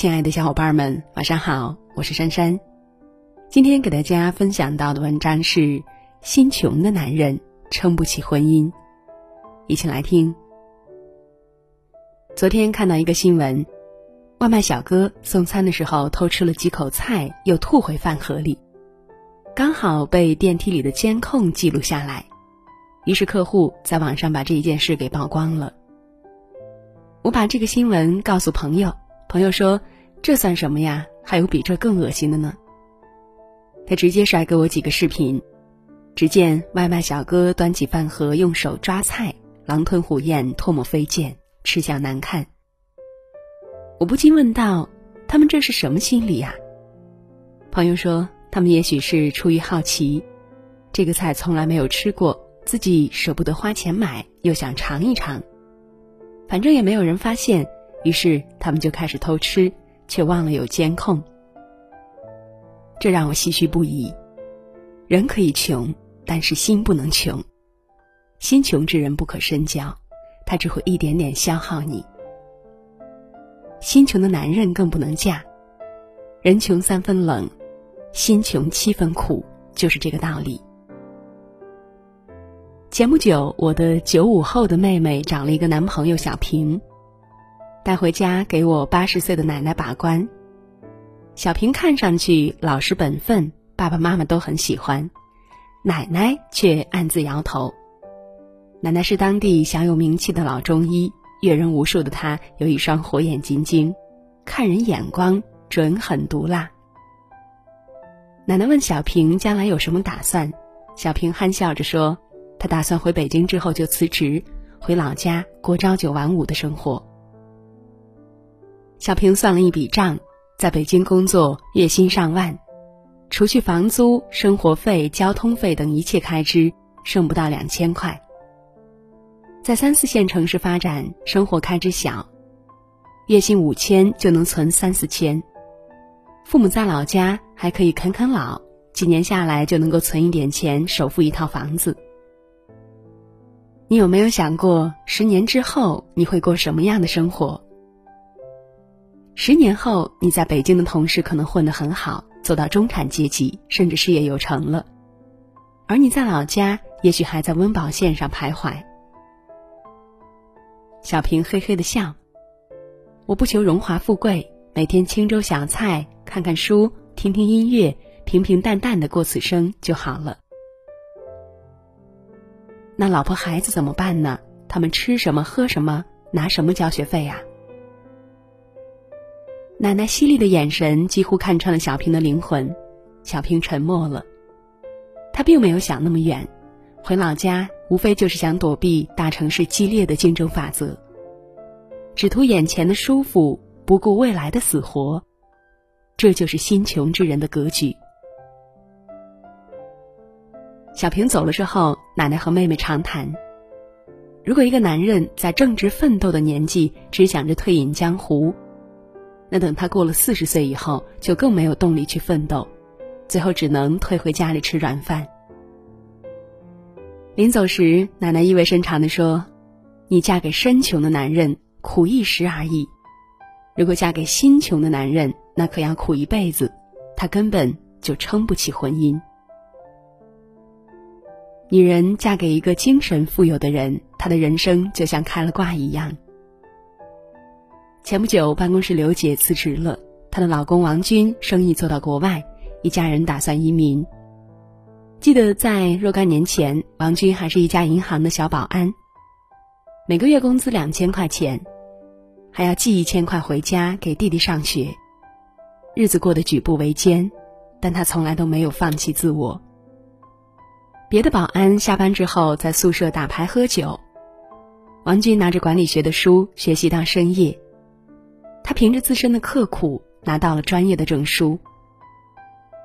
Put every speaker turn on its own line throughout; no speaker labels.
亲爱的小伙伴们，晚上好，我是珊珊。今天给大家分享到的文章是《心穷的男人撑不起婚姻》，一起来听。昨天看到一个新闻，外卖小哥送餐的时候偷吃了几口菜，又吐回饭盒里，刚好被电梯里的监控记录下来，于是客户在网上把这一件事给曝光了。我把这个新闻告诉朋友，朋友说：“这算什么呀？还有比这更恶心的呢。”他直接甩给我几个视频，只见外卖小哥端起饭盒，用手抓菜，狼吞虎咽，唾沫飞溅，吃相难看。我不禁问道：“他们这是什么心理呀？”朋友说：“他们也许是出于好奇，这个菜从来没有吃过，自己舍不得花钱买，又想尝一尝。”反正也没有人发现，于是他们就开始偷吃，却忘了有监控。这让我唏嘘不已。人可以穷，但是心不能穷。心穷之人不可深交，他只会一点点消耗你。心穷的男人更不能嫁。人穷三分冷，心穷七分苦，就是这个道理。前不久，我的九五后的妹妹找了一个男朋友小平，带回家给我八十岁的奶奶把关。小平看上去老实本分，爸爸妈妈都很喜欢，奶奶却暗自摇头。奶奶是当地小有名气的老中医，阅人无数的她有一双火眼金睛，看人眼光准狠毒辣。奶奶问小平将来有什么打算，小平憨笑着说。他打算回北京之后就辞职，回老家过朝九晚五的生活。小平算了一笔账，在北京工作月薪上万，除去房租、生活费、交通费等一切开支，剩不到两千块。在三四线城市发展，生活开支小，月薪五千就能存三四千。父母在老家还可以啃啃老，几年下来就能够存一点钱，首付一套房子。你有没有想过，十年之后你会过什么样的生活？十年后，你在北京的同事可能混得很好，走到中产阶级，甚至事业有成了，而你在老家，也许还在温饱线上徘徊。小平嘿嘿的笑，我不求荣华富贵，每天清粥小菜，看看书，听听音乐，平平淡淡的过此生就好了。那老婆孩子怎么办呢？他们吃什么喝什么，拿什么交学费呀？奶奶犀利的眼神几乎看穿了小平的灵魂，小平沉默了。他并没有想那么远，回老家无非就是想躲避大城市激烈的竞争法则，只图眼前的舒服，不顾未来的死活。这就是心穷之人的格局。小平走了之后，奶奶和妹妹长谈。如果一个男人在正值奋斗的年纪只想着退隐江湖，那等他过了四十岁以后，就更没有动力去奋斗，最后只能退回家里吃软饭。临走时，奶奶意味深长地说：“你嫁给身穷的男人，苦一时而已；如果嫁给心穷的男人，那可要苦一辈子，他根本就撑不起婚姻。”女人嫁给一个精神富有的人，她的人生就像开了挂一样。前不久，办公室刘姐辞职了，她的老公王军生意做到国外，一家人打算移民。记得在若干年前，王军还是一家银行的小保安，每个月工资两千块钱，还要寄一千块回家给弟弟上学，日子过得举步维艰，但他从来都没有放弃自我。别的保安下班之后在宿舍打牌喝酒，王军拿着管理学的书学习到深夜。他凭着自身的刻苦拿到了专业的证书。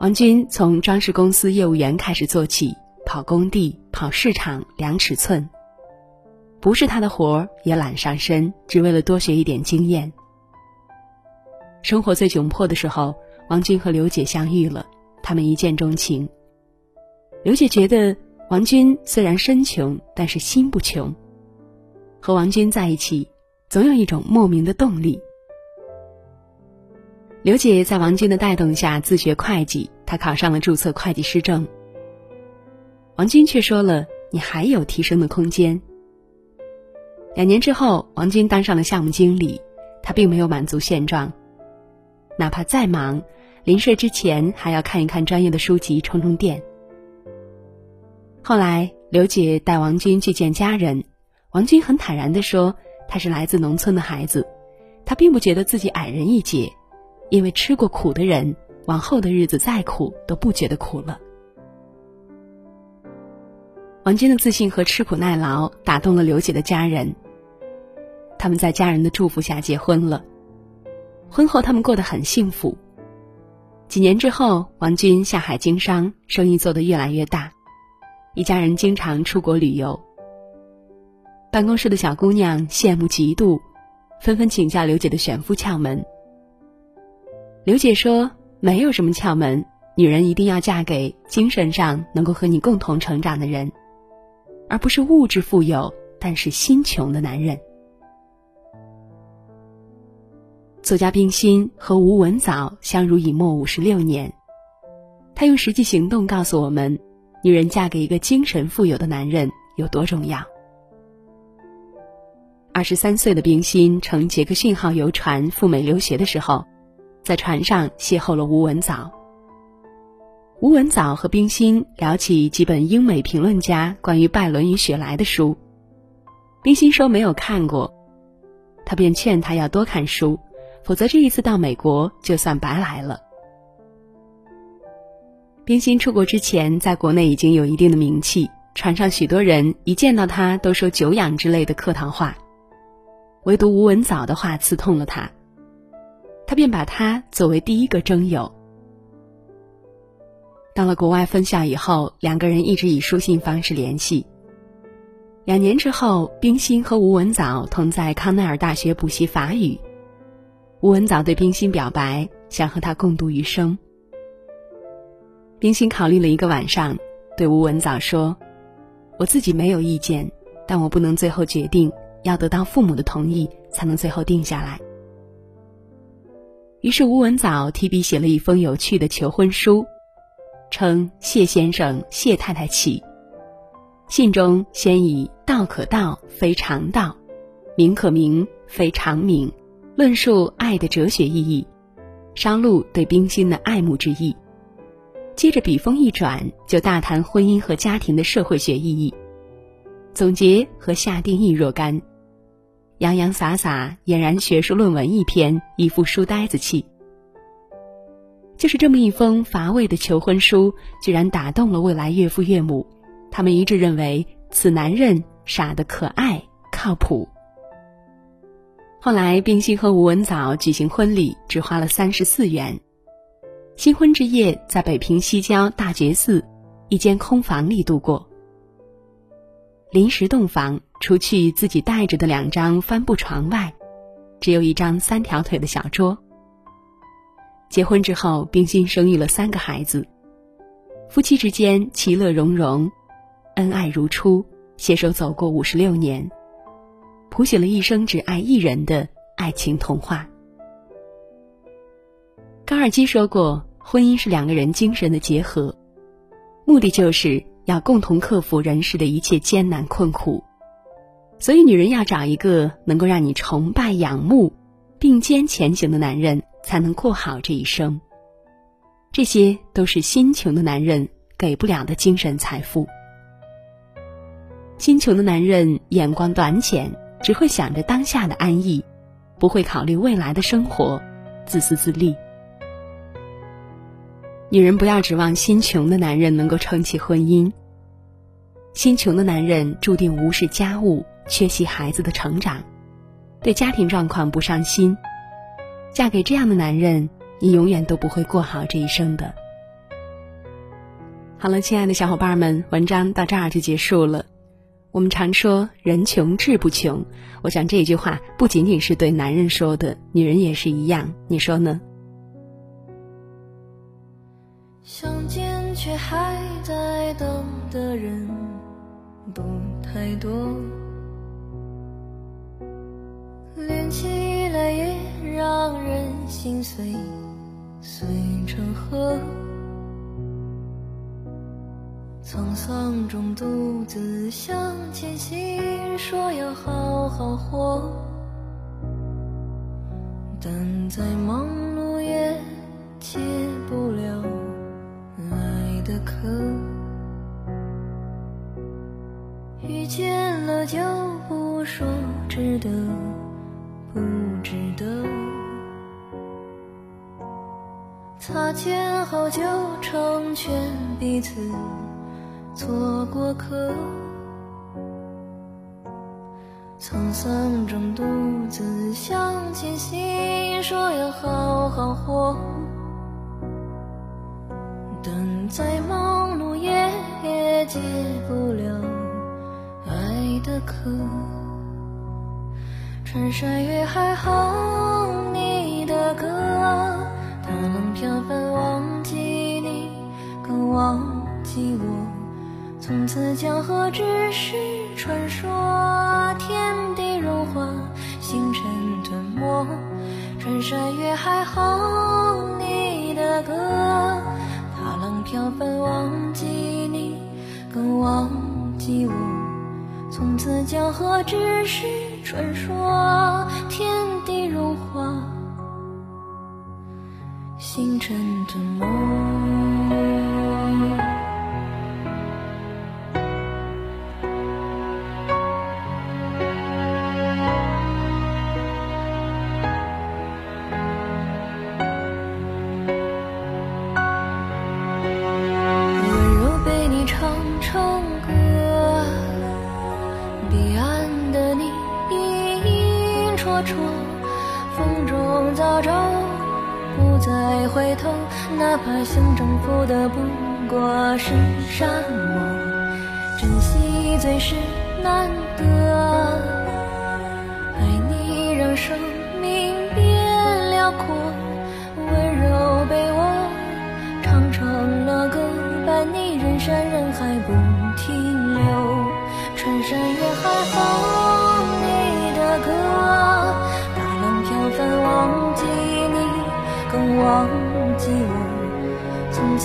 王军从装饰公司业务员开始做起，跑工地、跑市场、量尺寸，不是他的活儿也揽上身，只为了多学一点经验。生活最窘迫的时候，王军和刘姐相遇了，他们一见钟情。刘姐觉得王军虽然身穷，但是心不穷。和王军在一起，总有一种莫名的动力。刘姐在王军的带动下自学会计，她考上了注册会计师证。王军却说了：“你还有提升的空间。”两年之后，王军当上了项目经理，他并没有满足现状，哪怕再忙，临睡之前还要看一看专业的书籍，充充电。后来，刘姐带王军去见家人，王军很坦然地说：“他是来自农村的孩子，他并不觉得自己矮人一截，因为吃过苦的人，往后的日子再苦都不觉得苦了。”王军的自信和吃苦耐劳打动了刘姐的家人。他们在家人的祝福下结婚了。婚后，他们过得很幸福。几年之后，王军下海经商，生意做得越来越大，一家人经常出国旅游。办公室的小姑娘羡慕嫉妒，纷纷请教刘姐的选夫窍门。刘姐说：“没有什么窍门，女人一定要嫁给精神上能够和你共同成长的人，而不是物质富有但是心穷的男人。”作家冰心和吴文藻相濡以沫五十六年，她用实际行动告诉我们，女人嫁给一个精神富有的男人有多重要。二十三岁的冰心乘杰克逊号游船赴美留学的时候，在船上邂逅了吴文藻。吴文藻和冰心聊起几本英美评论家关于拜伦与雪莱的书，冰心说没有看过，他便劝他要多看书。否则这一次到美国就算白来了。冰心出国之前，在国内已经有一定的名气，船上许多人一见到他都说“久仰”之类的客套话，唯独吴文藻的话刺痛了他，他便把他作为第一个征友。到了国外分校以后，两个人一直以书信方式联系。两年之后，冰心和吴文藻同在康奈尔大学补习法语。吴文藻对冰心表白，想和他共度余生。冰心考虑了一个晚上，对吴文藻说：“我自己没有意见，但我不能最后决定，要得到父母的同意才能最后定下来。”于是吴文藻提笔写了一封有趣的求婚书，称“谢先生、谢太太起”。信中先以“道可道，非常道；名可名，非常名”。论述爱的哲学意义，商露对冰心的爱慕之意。接着笔锋一转，就大谈婚姻和家庭的社会学意义，总结和下定义若干，洋洋洒洒俨然学术论文一篇，一副书呆子气。就是这么一封乏味的求婚书，居然打动了未来岳父岳母，他们一致认为此男人傻得可爱，靠谱。后来，冰心和吴文藻举行婚礼，只花了三十四元。新婚之夜在北平西郊大觉寺一间空房里度过。临时洞房，除去自己带着的两张帆布床外，只有一张三条腿的小桌。结婚之后，冰心生育了三个孩子，夫妻之间其乐融融，恩爱如初，携手走过五十六年。谱写了一生只爱一人的爱情童话。高尔基说过：“婚姻是两个人精神的结合，目的就是要共同克服人世的一切艰难困苦。所以，女人要找一个能够让你崇拜、仰慕、并肩前行的男人，才能过好这一生。这些都是心穷的男人给不了的精神财富。心穷的男人眼光短浅。”只会想着当下的安逸，不会考虑未来的生活，自私自利。女人不要指望心穷的男人能够撑起婚姻。心穷的男人注定无视家务，缺席孩子的成长，对家庭状况不上心。嫁给这样的男人，你永远都不会过好这一生的。好了，亲爱的小伙伴们，文章到这儿就结束了。我们常说“人穷志不穷”，我想这一句话不仅仅是对男人说的，女人也是一样。你说呢？想见却还在等的人不太多，连起来也让人心碎。
碎成河。沧桑中独自向前行，说要好好活，但再忙碌也解值得不值得，擦肩后就成全彼此。做过客，沧桑中独自向前行，说要好好活，等再忙碌也解不了爱的渴。穿山越海哼你的歌，他能飘帆忘记你，更忘记我。从此江河只是传说，天地融化，星辰吞没，穿山越海哼你的歌，踏浪飘帆忘记你，更忘记我。从此江河只是传说，天地融化，星辰的梦。早就，不再回头，哪怕想征服的不过是沙漠。珍惜最是难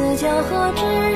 此江河只